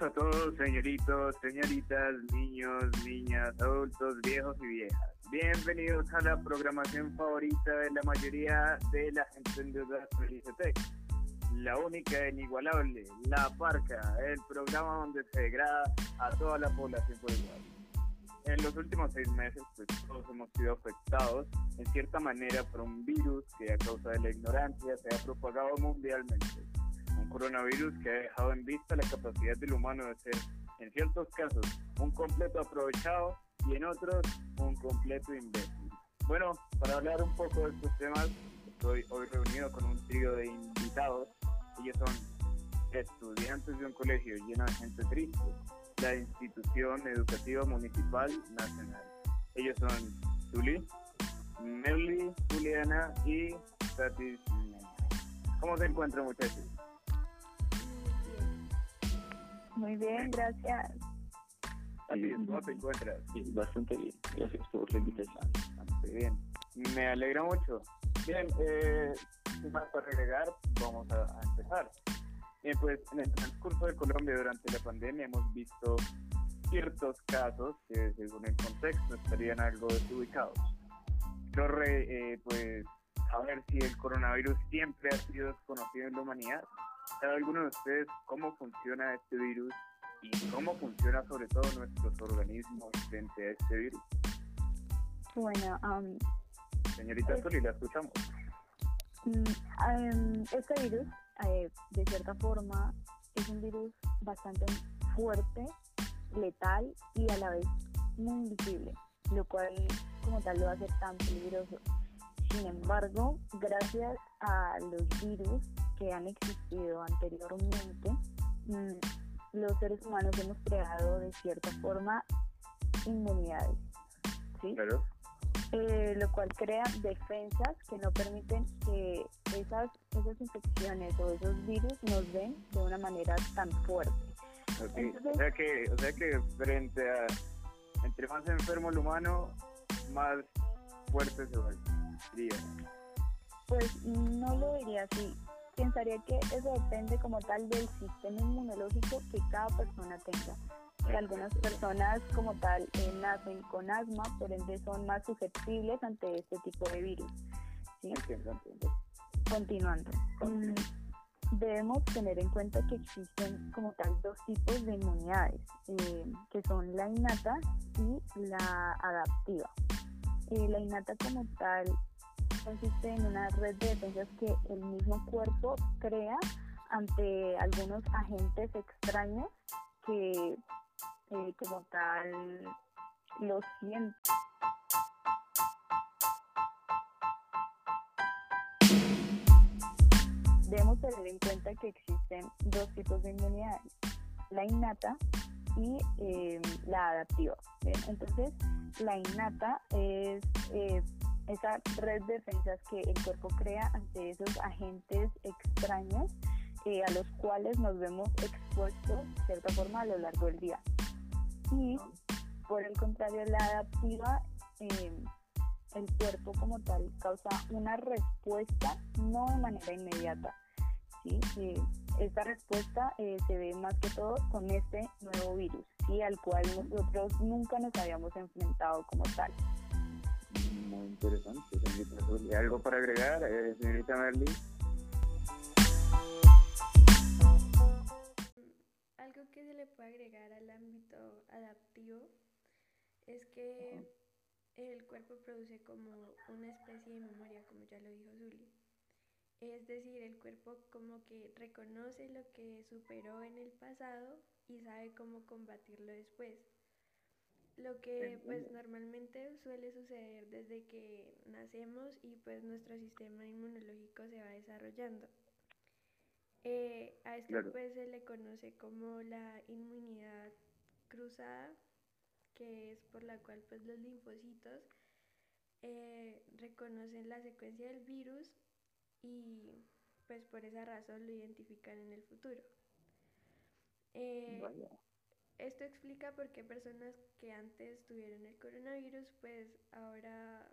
A todos, señoritos, señoritas, niños, niñas, adultos, viejos y viejas. Bienvenidos a la programación favorita de la mayoría de la gente en Tech. La única e inigualable, La Parca, el programa donde se degrada a toda la población por igual. En los últimos seis meses, pues todos hemos sido afectados en cierta manera por un virus que a causa de la ignorancia se ha propagado mundialmente un coronavirus que ha dejado en vista la capacidad del humano de ser, en ciertos casos, un completo aprovechado y en otros, un completo imbécil. Bueno, para hablar un poco de estos temas, estoy hoy reunido con un trío de invitados. Ellos son estudiantes de un colegio lleno de gente triste, la institución educativa municipal nacional. Ellos son Zuli, Merly, Juliana y Tati. ¿Cómo se encuentran muchachos? Muy bien, gracias. ¿Cómo te encuentras? bastante bien. Gracias por la invitación. Bastante bien. Me alegra mucho. Bien, eh, sin más para agregar, vamos a, empezar. Bien, pues en el transcurso de Colombia durante la pandemia hemos visto ciertos casos que según el contexto estarían algo desubicados. Corre, eh, pues, saber si el coronavirus siempre ha sido desconocido en la humanidad ¿Sabe alguno de ustedes cómo funciona este virus y cómo funciona sobre todo nuestros organismos frente a este virus? Bueno, um, señorita Soli, la escuchamos. Um, este virus, eh, de cierta forma, es un virus bastante fuerte, letal y a la vez muy invisible, lo cual como tal lo hace tan peligroso. Sin embargo, gracias a los virus que han existido anteriormente, mm, los seres humanos hemos creado de cierta forma inmunidades, ¿sí? Eh, lo cual crea defensas que no permiten que esas, esas infecciones o esos virus nos den de una manera tan fuerte. o, sea que, o sea que frente a, entre más enfermo el humano, más fuerte se vuelve. Pues no lo diría así. Pensaría que eso depende como tal del sistema inmunológico que cada persona tenga. algunas personas como tal eh, nacen con asma, por ende son más susceptibles ante este tipo de virus. Continuando. Mm, debemos tener en cuenta que existen como tal dos tipos de inmunidades, eh, que son la innata y la adaptiva. Eh, la innata como tal consiste en una red de defensas que el mismo cuerpo crea ante algunos agentes extraños que eh, como tal lo sienten. Debemos tener en cuenta que existen dos tipos de inmunidades, la innata y eh, la adaptiva. Entonces, la innata es eh, esa red de defensas que el cuerpo crea ante esos agentes extraños eh, a los cuales nos vemos expuestos de cierta forma a lo largo del día. Y por el contrario, la adaptiva, em, el cuerpo como tal causa una respuesta no de manera inmediata. ¿sí? Eh, esta respuesta eh, se ve más que todo con este nuevo virus, ¿sí? al cual nosotros nunca nos habíamos enfrentado como tal interesante, ¿Algo para agregar, eh, señorita Merly? Algo que se le puede agregar al ámbito adaptivo es que el cuerpo produce como una especie de memoria, como ya lo dijo Zuli. Es decir, el cuerpo como que reconoce lo que superó en el pasado y sabe cómo combatirlo después. Lo que pues normalmente suele suceder desde que nacemos y pues nuestro sistema inmunológico se va desarrollando. Eh, a esto pues se le conoce como la inmunidad cruzada, que es por la cual pues los linfocitos eh, reconocen la secuencia del virus y pues por esa razón lo identifican en el futuro. Eh, esto explica por qué personas que antes tuvieron el coronavirus, pues ahora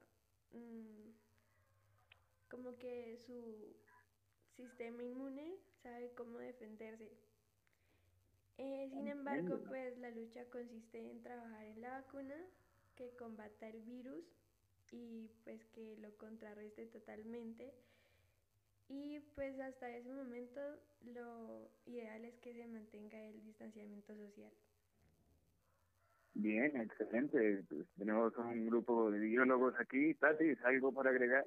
mm, como que su sistema inmune sabe cómo defenderse. Eh, sin embargo, pues la lucha consiste en trabajar en la vacuna que combata el virus y pues que lo contrarreste totalmente. Y pues hasta ese momento lo ideal es que se mantenga el distanciamiento social. Bien, excelente. Pues tenemos un grupo de biólogos aquí. Tati, ¿algo para agregar?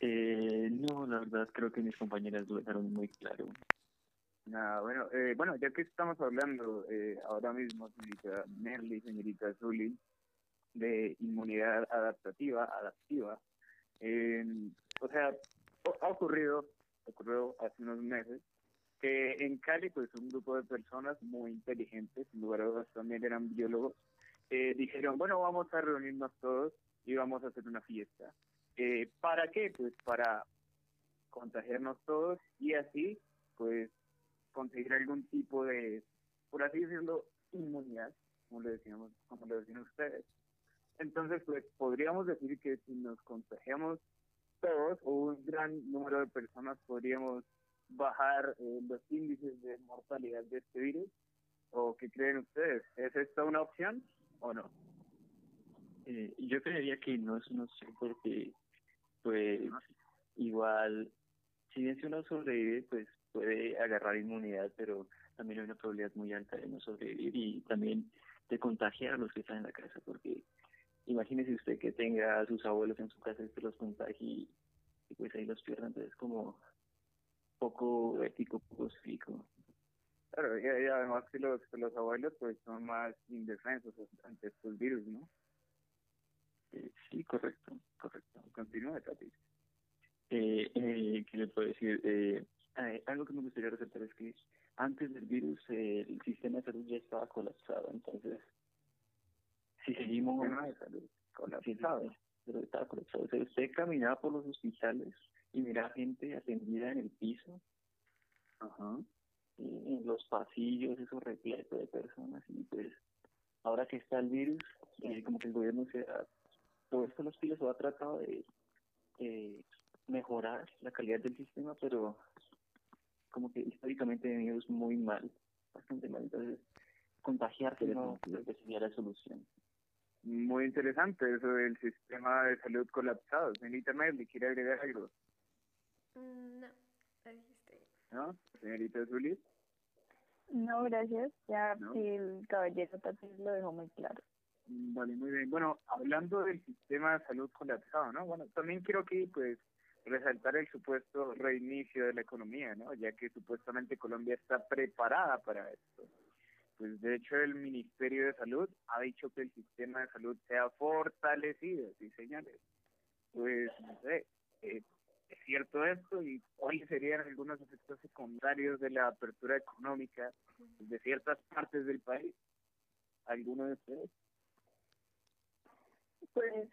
Eh, no, la verdad creo que mis compañeras lo dejaron muy claro. Nada, bueno, eh, bueno, ya que estamos hablando eh, ahora mismo, señorita Merly, señorita Zully, de inmunidad adaptativa, adaptiva, eh, o sea, ha ocurrido, ocurrió hace unos meses, que en Cali, pues un grupo de personas muy inteligentes, en lugar de también eran biólogos, eh, dijeron, bueno, vamos a reunirnos todos y vamos a hacer una fiesta. Eh, ¿Para qué? Pues para contagiarnos todos y así, pues conseguir algún tipo de, por así decirlo, inmunidad, como le decíamos, como le decían ustedes. Entonces, pues podríamos decir que si nos contagiamos todos o un gran número de personas, podríamos bajar eh, los índices de mortalidad de este virus. ¿O qué creen ustedes? ¿Es esta una opción o no? Eh, yo creería que no es una opción porque, pues, igual, si bien si uno sobrevive, pues puede agarrar inmunidad, pero también hay una probabilidad muy alta de no sobrevivir y también de contagiar a los que están en la casa, porque imagínese usted que tenga a sus abuelos en su casa y se los contagie y, pues ahí los pierda, entonces como poco ético, poco cívico. Claro, y, y además que los, que los abuelos pues son más indefensos ante estos virus, ¿no? Eh, sí, correcto, correcto. Continúa, Tati. Eh, eh, ¿Qué le puedo decir? Eh, eh, algo que me gustaría resaltar es que antes del virus eh, el sistema de salud ya estaba colapsado, entonces si seguimos Sistema de salud colapsado. Sí, pero estaba colapsado. O sea, usted caminaba por los hospitales y miraba gente atendida en el piso, Ajá. y en los pasillos, eso repleto de personas, y pues ahora que está el virus, eh, como que el gobierno se ha puesto los pies o ha tratado de eh, mejorar la calidad del sistema, pero como que históricamente ha venido muy mal, bastante mal. Entonces, contagiarse no creo que sería la solución. Muy interesante eso del sistema de salud colapsado. Señorita Merly, ¿quiere agregar algo? Mm, no, ahí estoy. ¿No? Señorita Zulis. No, gracias. Ya ¿No? el caballero Tati lo dejó muy claro. Mm, Vale, muy bien. Bueno, hablando del sistema de salud colapsado, ¿no? Bueno, también quiero aquí, pues, resaltar el supuesto reinicio de la economía, ¿no? Ya que supuestamente Colombia está preparada para esto. Pues, de hecho, el Ministerio de Salud ha dicho que el sistema de salud se ha fortalecido, sí, señores. Pues, no sé, cierto esto y cuáles serían algunos efectos secundarios de la apertura económica de ciertas partes del país. ¿Alguno de ustedes? Pues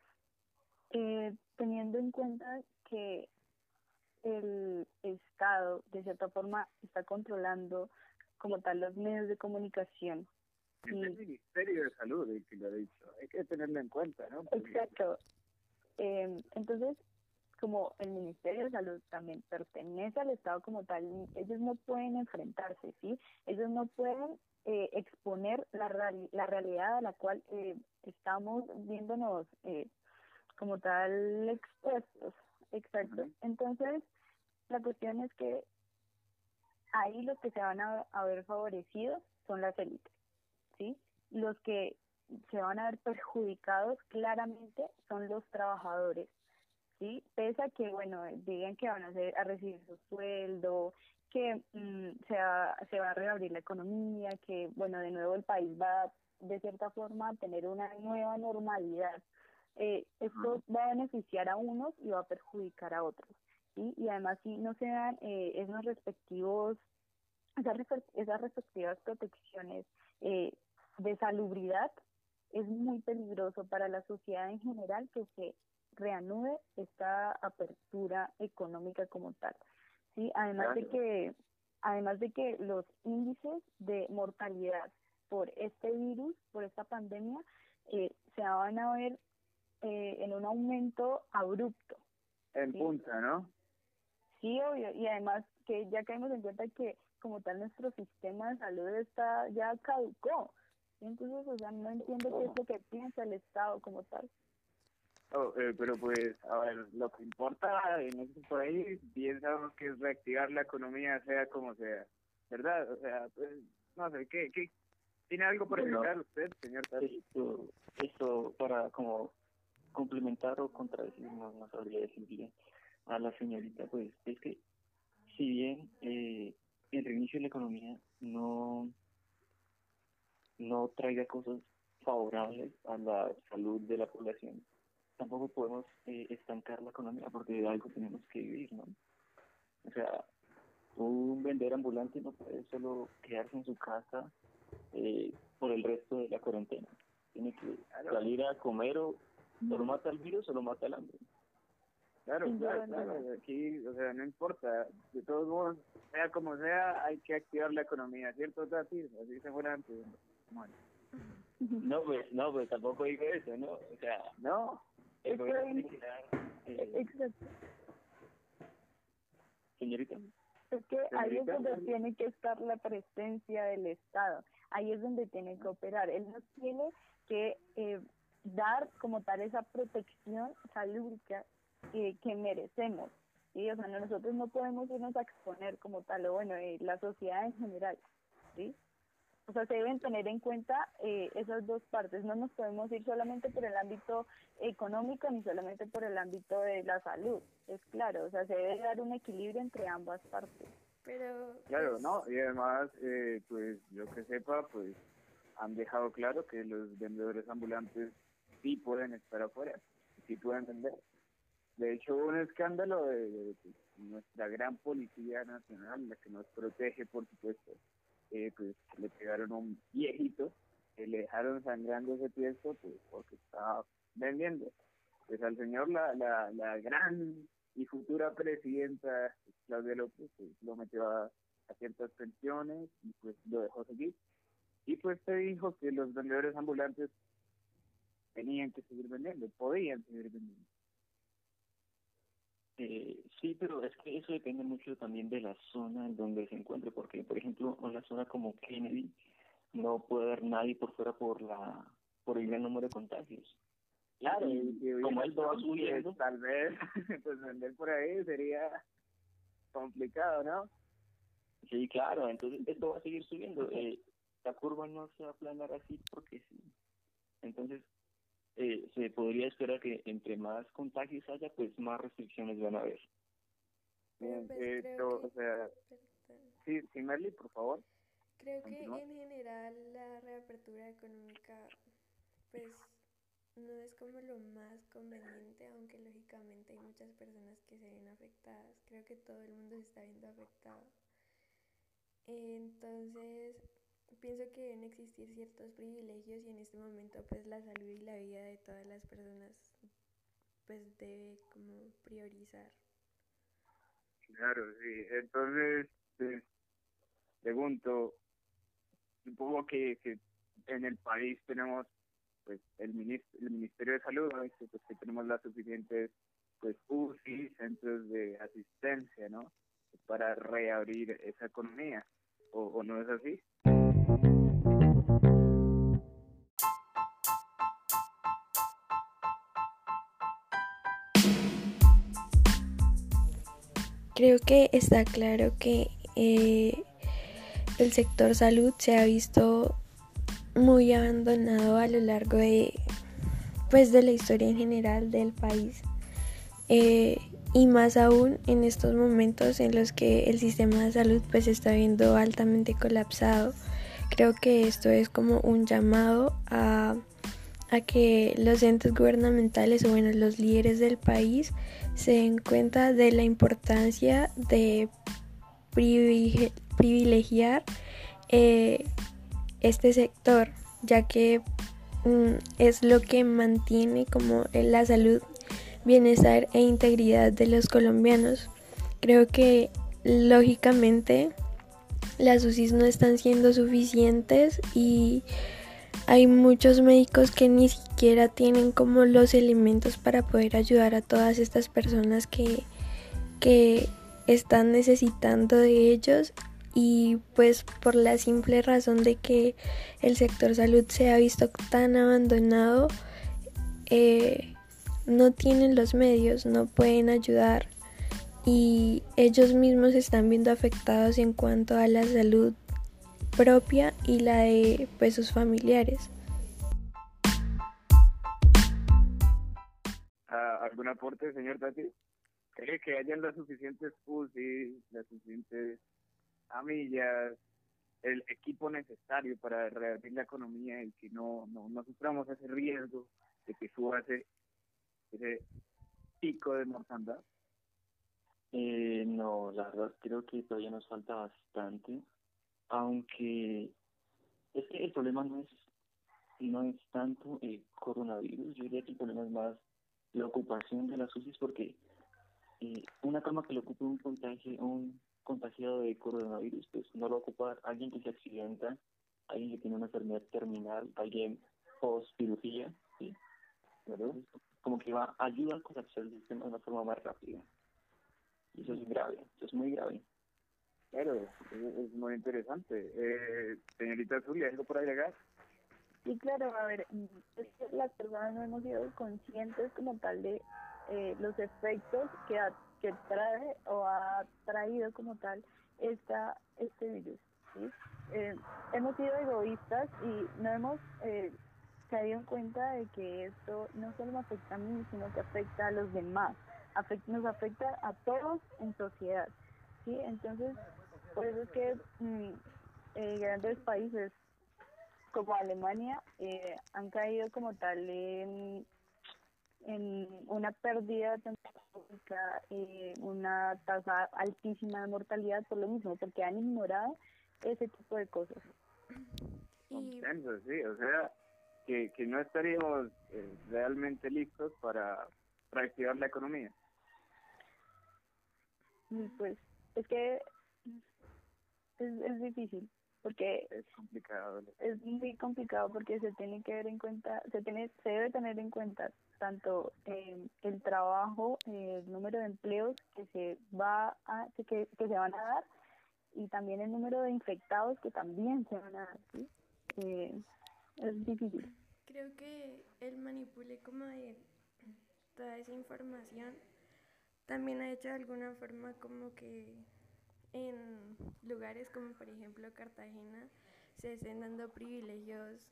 eh, teniendo en cuenta que el Estado, de cierta forma, está controlando como tal los medios de comunicación. Es el. Ministerio de Salud el que lo ha dicho. Hay que tenerlo en cuenta, ¿no? Porque- Exacto. Eh, entonces, como el Ministerio de Salud también pertenece al Estado como tal, ellos no pueden enfrentarse, ¿sí? Ellos no pueden eh, exponer la, reali- la realidad a la cual eh, estamos viéndonos eh, como tal expuestos. Exacto. Entonces, la cuestión es que ahí los que se van a, a ver favorecidos son las élites, ¿sí? Los que se van a ver perjudicados claramente son los trabajadores, ¿sí? Pese a que, bueno, digan que van a, hacer, a recibir su sueldo, que mm, se, va, se va a reabrir la economía, que, bueno, de nuevo el país va de cierta forma a tener una nueva normalidad. Eh, esto va a beneficiar a unos y va a perjudicar a otros, ¿sí? Y además si no se dan eh, esos respectivos, esas, respe- esas respectivas protecciones eh, de salubridad, es muy peligroso para la sociedad en general que se reanude esta apertura económica como tal. Sí, además de que además de que los índices de mortalidad por este virus, por esta pandemia, eh, se van a ver eh, en un aumento abrupto. En Sí. punta, ¿no? Sí, obvio, y además que ya caemos en cuenta que como tal nuestro sistema de salud está ya caducó. Entonces, o sea, no entiendo qué es lo que piensa el Estado como tal. Oh, eh, pero pues, a ver, lo que importa en este país, piensamos que es reactivar la economía sea como sea, ¿verdad? O sea, pues, no sé, ¿qué, qué, ¿tiene algo por explicar usted, señor Esto, esto para como complementar o contradecir, no, no sabría decir bien, a la señorita, pues es que si bien eh, el reinicio de la economía no, no traiga cosas favorables a la salud de la población, tampoco podemos eh, estancar la economía porque de algo tenemos que vivir, ¿no? O sea, un vendedor ambulante no puede solo quedarse en su casa eh, por el resto de la cuarentena. Tiene que salir a comer o solo mata el virus o lo mata el hambre. Claro, claro, claro. Aquí, o sea, no importa. De todos modos, sea como sea, hay que activar la economía, ¿cierto, Tati? Así se fuera antes. Bueno. No, pues, no, pues tampoco digo eso, ¿no? O sea, no. Eh, Exacto. Señorita. Es que ahí es donde tiene que estar la presencia del Estado. Ahí es donde tiene que operar. Él no tiene que eh, dar como tal esa protección salúdica que merecemos. y O sea, nosotros no podemos irnos a exponer como tal, o bueno, eh, la sociedad en general, ¿sí? O sea, se deben tener en cuenta eh, esas dos partes. No nos podemos ir solamente por el ámbito económico ni solamente por el ámbito de la salud. Es claro, o sea, se debe dar un equilibrio entre ambas partes. Pero claro, pues ¿no? Y además, eh, pues yo que sepa, pues han dejado claro que los vendedores ambulantes sí pueden estar afuera, sí pueden vender. De hecho, hubo un escándalo de, nuestra gran policía nacional, la que nos protege, por supuesto, eh, pues le pegaron un viejito, que le dejaron sangrando ese tiesto, pues porque estaba vendiendo. Pues al señor, la, la, la gran y futura presidenta Claudia López, pues, lo metió a, a ciertas pensiones y pues lo dejó seguir. Y pues se dijo que los vendedores ambulantes tenían que seguir vendiendo, podían seguir vendiendo. Eh, sí, pero es que eso depende mucho también de la zona en donde se encuentre, porque por ejemplo, en una zona como Kennedy no puede haber nadie por fuera por la por el gran número de contagios. Claro, y, como él va subiendo, tal vez pues vender por ahí sería complicado, ¿no? Sí, claro, entonces esto va a seguir subiendo. Eh, la curva no se va a aplanar así porque sí. Entonces, eh, se podría esperar que entre más contagios haya, pues más restricciones van a haber. Bien, eh, o sea, sí, sí, Merly, por favor. Creo que en general la reapertura económica, pues no es como lo más conveniente, aunque lógicamente hay muchas personas que se ven afectadas. Creo que todo el mundo se está viendo afectado. Entonces, pienso que deben existir ciertos privilegios y en este momento pues la salud y la vida de todas las personas pues debe como priorizar. Claro, sí. Entonces, pues, pregunto, supongo que, en el país tenemos pues el, ministro, el Ministerio de Salud, pues, que tenemos las suficientes pues UCI, centros de asistencia, ¿no? Para reabrir esa economía, ¿o, o no es así? Creo que está claro que eh, el sector salud se ha visto muy abandonado a lo largo de pues de la historia en general del país eh, y más aún en estos momentos en los que el sistema de salud pues está viendo altamente colapsado. Creo que esto es como un llamado a, a que los entes gubernamentales o bueno los líderes del país se den cuenta de la importancia de privilegiar eh, este sector, ya que mm, es lo que mantiene como la salud, bienestar e integridad de los colombianos. Creo que lógicamente las UCIs no están siendo suficientes y hay muchos médicos que ni siquiera tienen como los elementos para poder ayudar a todas estas personas que, que están necesitando de ellos y pues por la simple razón de que el sector salud se ha visto tan abandonado, eh, no tienen los medios, no pueden ayudar y ellos mismos están viendo afectados en cuanto a la salud propia y la de pues, sus familiares. Ah, ¿Algún aporte, señor Tati? ¿Cree que hayan las suficientes UCI, las suficientes amillas, el equipo necesario para reabrir la economía y que no, no, no suframos ese riesgo de que suba ese, ese pico de mortandad? Eh, no, la verdad creo que todavía nos falta bastante, aunque es que el problema no es no es tanto el coronavirus, yo diría que el problema es más la ocupación de las UCIs porque eh, una cama que le ocupe un contagio, un contagiado de coronavirus, pues no lo va a ocupar alguien que se accidenta, alguien que tiene una enfermedad terminal, alguien post cirugía, ¿sí? Como que va ayuda a colapsar el sistema de una forma más rápida. Y eso es grave, eso es muy grave. Claro, es, muy interesante. Eh, señorita Zulia, ¿algo por agregar? Sí, claro, a ver, que las personas no hemos sido conscientes como tal de eh, los efectos que, que trae o ha traído como tal esta, este virus. ¿sí? Eh, hemos sido egoístas y no hemos eh, caído en cuenta de que esto no solo me afecta a mí, sino que afecta a los demás, nos afecta a todos en sociedad. ¿sí? Entonces, por eso es que mm, grandes países como Alemania eh, han caído como tal en, en una pérdida eh, una tasa altísima de mortalidad por lo mismo, porque han ignorado ese tipo de cosas. sí, o sea, que, que no estaríamos eh, realmente listos para, para activar la economía. Pues es que es, es difícil porque es complicado es muy complicado porque se tiene que ver en cuenta se tiene se debe tener en cuenta tanto eh, el trabajo el número de empleos que se va a que, que se van a dar y también el número de infectados que también se van a dar ¿sí? eh, es difícil creo que el manipule como de toda esa información también ha hecho de alguna forma como que en lugares como por ejemplo Cartagena se estén dando privilegios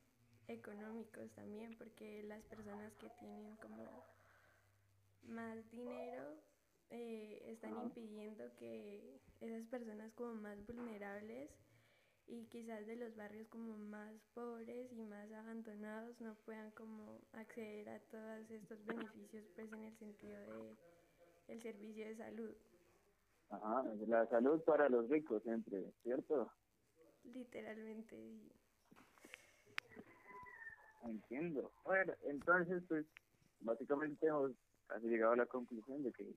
económicos también porque las personas que tienen como más dinero eh, están impidiendo que esas personas como más vulnerables y quizás de los barrios como más pobres y más abandonados no puedan como acceder a todos estos beneficios pues en el sentido de el servicio de salud. Ajá, la salud para los ricos siempre, ¿cierto? Literalmente. Entiendo. Bueno, entonces, pues, básicamente hemos casi llegado a la conclusión de que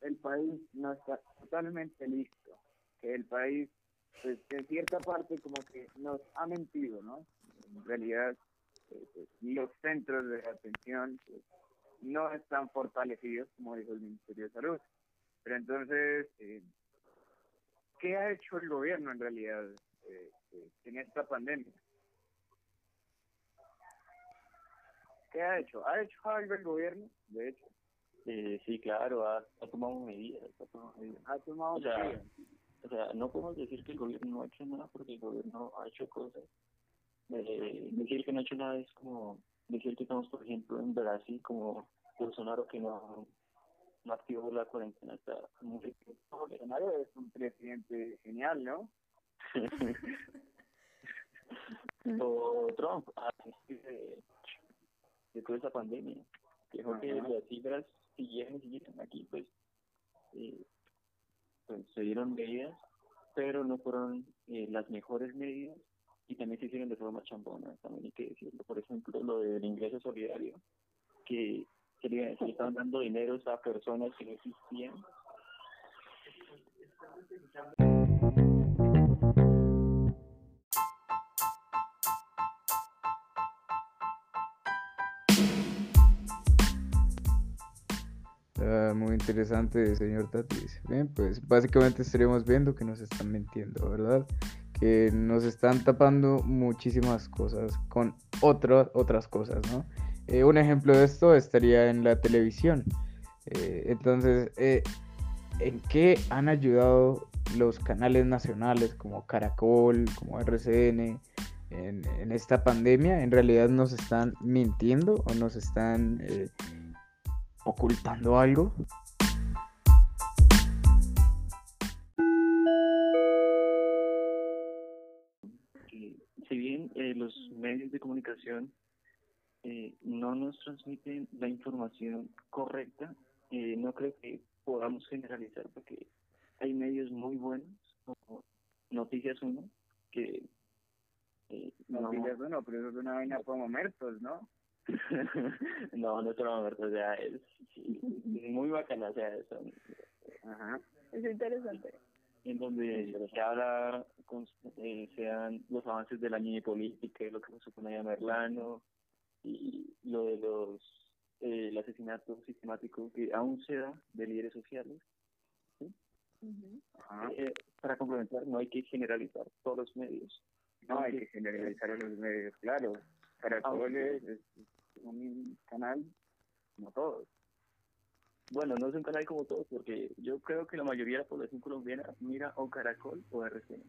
el país no está totalmente listo, que el país, pues, en cierta parte como que nos ha mentido, ¿no? En realidad, eh, pues, los centros de atención pues, no están fortalecidos, como dijo el Ministerio de Salud. Pero entonces, eh, ¿qué ha hecho el gobierno en realidad eh, eh, en esta pandemia? ¿Qué ha hecho? ¿Ha hecho algo el gobierno, de hecho? sí, claro, ha, tomado medidas. Ha tomado medidas. Ha tomado o sea, O sea, no podemos decir que el gobierno no ha hecho nada porque el gobierno ha hecho cosas. decir que no ha hecho nada es como decir que estamos, por ejemplo, en Brasil como Bolsonaro que no no activó la cuarentena está muy Bolsonaro es un presidente genial, ¿no? o Trump, a de, de toda esa pandemia. Dijo que las cifras siguieron siguieron aquí, pues, eh, pues se dieron medidas, pero no fueron eh, las mejores medidas y también se hicieron de forma chambona, también hay que decirlo. Por ejemplo, lo del ingreso solidario, que que estaban dando dinero a personas que no existían. Está muy interesante, señor Tatis. Bien, pues básicamente estaremos viendo que nos están mintiendo, ¿verdad? Que nos están tapando muchísimas cosas con otras otras cosas, ¿no? Eh, un ejemplo de esto estaría en la televisión. Eh, entonces, eh, ¿en qué han ayudado los canales nacionales como Caracol, como RCN, en, en esta pandemia? ¿En realidad nos están mintiendo o nos están ocultando algo? Si bien los medios de comunicación eh, no nos transmiten la información correcta, eh, no creo que podamos generalizar porque hay medios muy buenos, como Noticias Uno, que... Noticias Uno, pero eso es una vaina como Mertos, ¿no? no, no es o sea, es muy bacana, o sea, son, Ajá. es interesante. En donde se habla, con, eh, sean los avances de la niña política, lo que se supone a Merlano, y lo de los eh, el asesinato sistemático que aún se da de líderes sociales. ¿sí? Eh, para complementar, no hay que generalizar todos los medios. No hay que generalizar los medios, claro. Caracol es, es, un canal como todos. Bueno, no es un canal como todos, porque yo creo que la mayoría de la población colombiana mira o Caracol o RCN.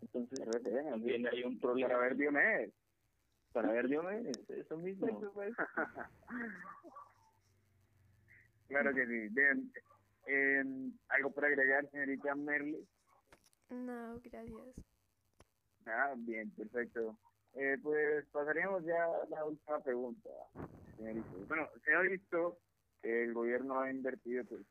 Entonces, RCN, también hay un problema. Para ver Diomedes. Para ver Diomedes, eso mismo. claro que sí. Bien, eh, ¿algo para agregar, señorita Merle? No, gracias. Ah, bien, perfecto. Eh, pues pasaríamos ya a la última pregunta, Bueno, se ha visto que el gobierno ha invertido pues,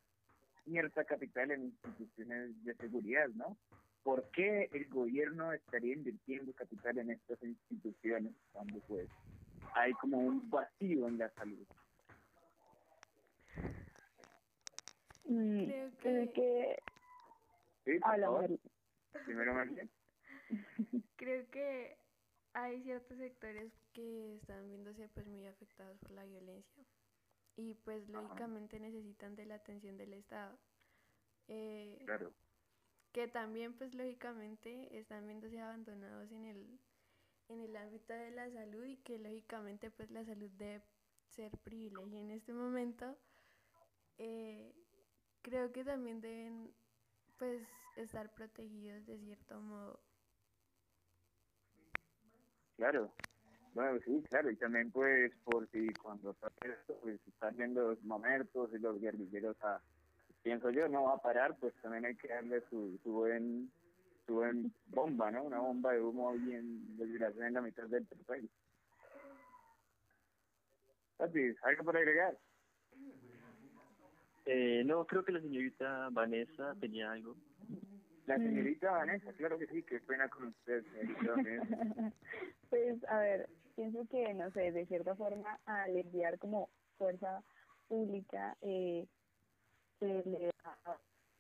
cierta capital en instituciones de seguridad, ¿no? ¿Por qué el gobierno estaría invirtiendo capital en estas instituciones cuando pues hay como un vacío en la salud? Mm, Creo que... Sí, Primero, Creo que hay ciertos sectores que están viéndose pues muy afectados por la violencia y pues lógicamente necesitan de la atención del Estado. Eh, claro. Que también pues lógicamente están viéndose abandonados en el, en el ámbito de la salud y que lógicamente pues la salud debe ser privilegio en este momento. Eh, creo que también deben pues estar protegidos de cierto modo Claro, bueno, sí, claro, y también pues por si cuando pues están viendo los momentos y los guerrilleros a, pienso yo, no va a parar, pues también hay que darle su, su buen su buen bomba, ¿no? Una bomba de humo bien desgraciada en la mitad del país. ¿algo por agregar? Eh, no, creo que la señorita Vanessa tenía algo. La señorita Vanessa, claro que sí, qué pena con usted, Pues, a ver, pienso que, no sé, de cierta forma, al enviar como fuerza pública, eh, se le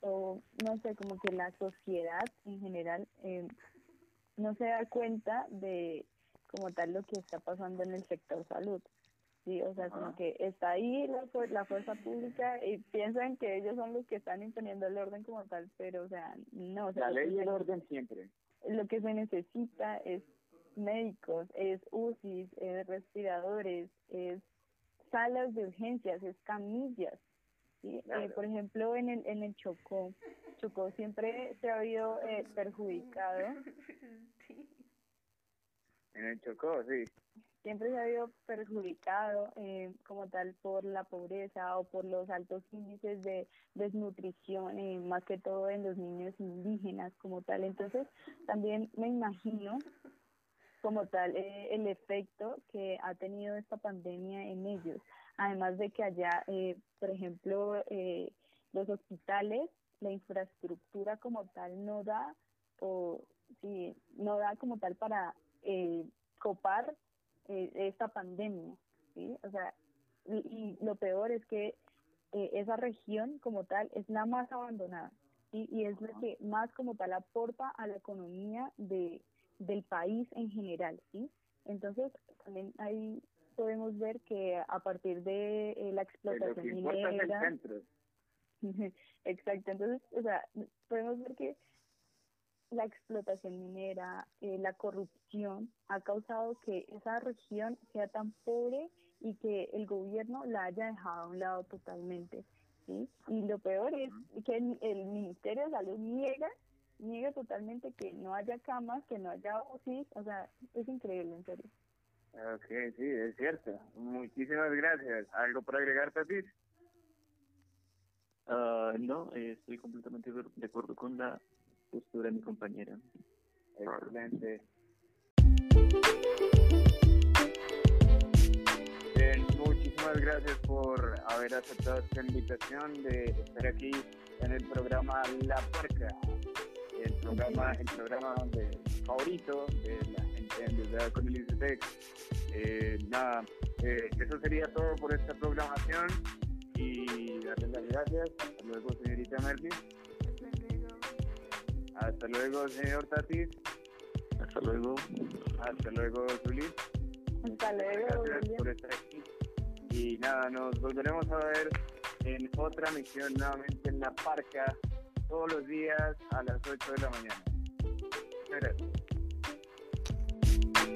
o no sé, como que la sociedad en general eh, no se da cuenta de como tal lo que está pasando en el sector salud. Sí, o sea, como que está ahí la, la fuerza pública y piensan que ellos son los que están imponiendo el orden como tal, pero, o sea, no. O sea, la ley y el orden siempre. Lo que se necesita es médicos, es UCI, es respiradores, es salas de urgencias, es camillas. ¿Sí? Eh, por ejemplo, en el, en el Chocó, Chocó siempre se ha habido eh, perjudicado. En el Chocó, sí siempre se ha habido perjudicado eh, como tal por la pobreza o por los altos índices de desnutrición, eh, más que todo en los niños indígenas como tal. Entonces, también me imagino como tal eh, el efecto que ha tenido esta pandemia en ellos. Además de que allá, por ejemplo, los hospitales, la infraestructura como tal no da, o sí, no da como tal para copar eh, esta pandemia, ¿sí? O sea, y, lo peor es que eh, esa región como tal es la más abandonada, Y es la que más como tal aporta a la economía de, del país en general, ¿sí? Entonces, también hay podemos ver que a partir de eh, la Lo explotación que minera, centro. exacto, entonces, o sea, podemos ver que la explotación minera, eh, la corrupción ha causado que esa región sea tan pobre y que el gobierno la haya dejado a un lado totalmente, ¿sí? Y lo peor es que el, el Ministerio de Salud niega, niega totalmente que no haya camas, que no haya UCI, o sea, es increíble, en serio. Ok, sí, es cierto. Muchísimas gracias. ¿Algo para agregar, Tatis? Ah, no, eh, estoy completamente de de acuerdo con la postura de mi compañera. Excelente. Bien, muchísimas gracias por haber aceptado esta invitación de estar aquí en el programa La Puerca, el programa, el programa donde, favorito de la gente endeudada con el ICETEC. Eh, nada, eh, eso sería todo por esta programación y darles las gracias. Hasta luego, señorita Merlis. Hasta luego. Hasta luego, señor Tatis. Hasta luego. Hasta luego, Zulis. Hasta luego, Gracias por estar aquí. Y nada, nos volveremos a ver en otra misión nuevamente en la parca todos los días a las 8 de la mañana. Muchas gracias.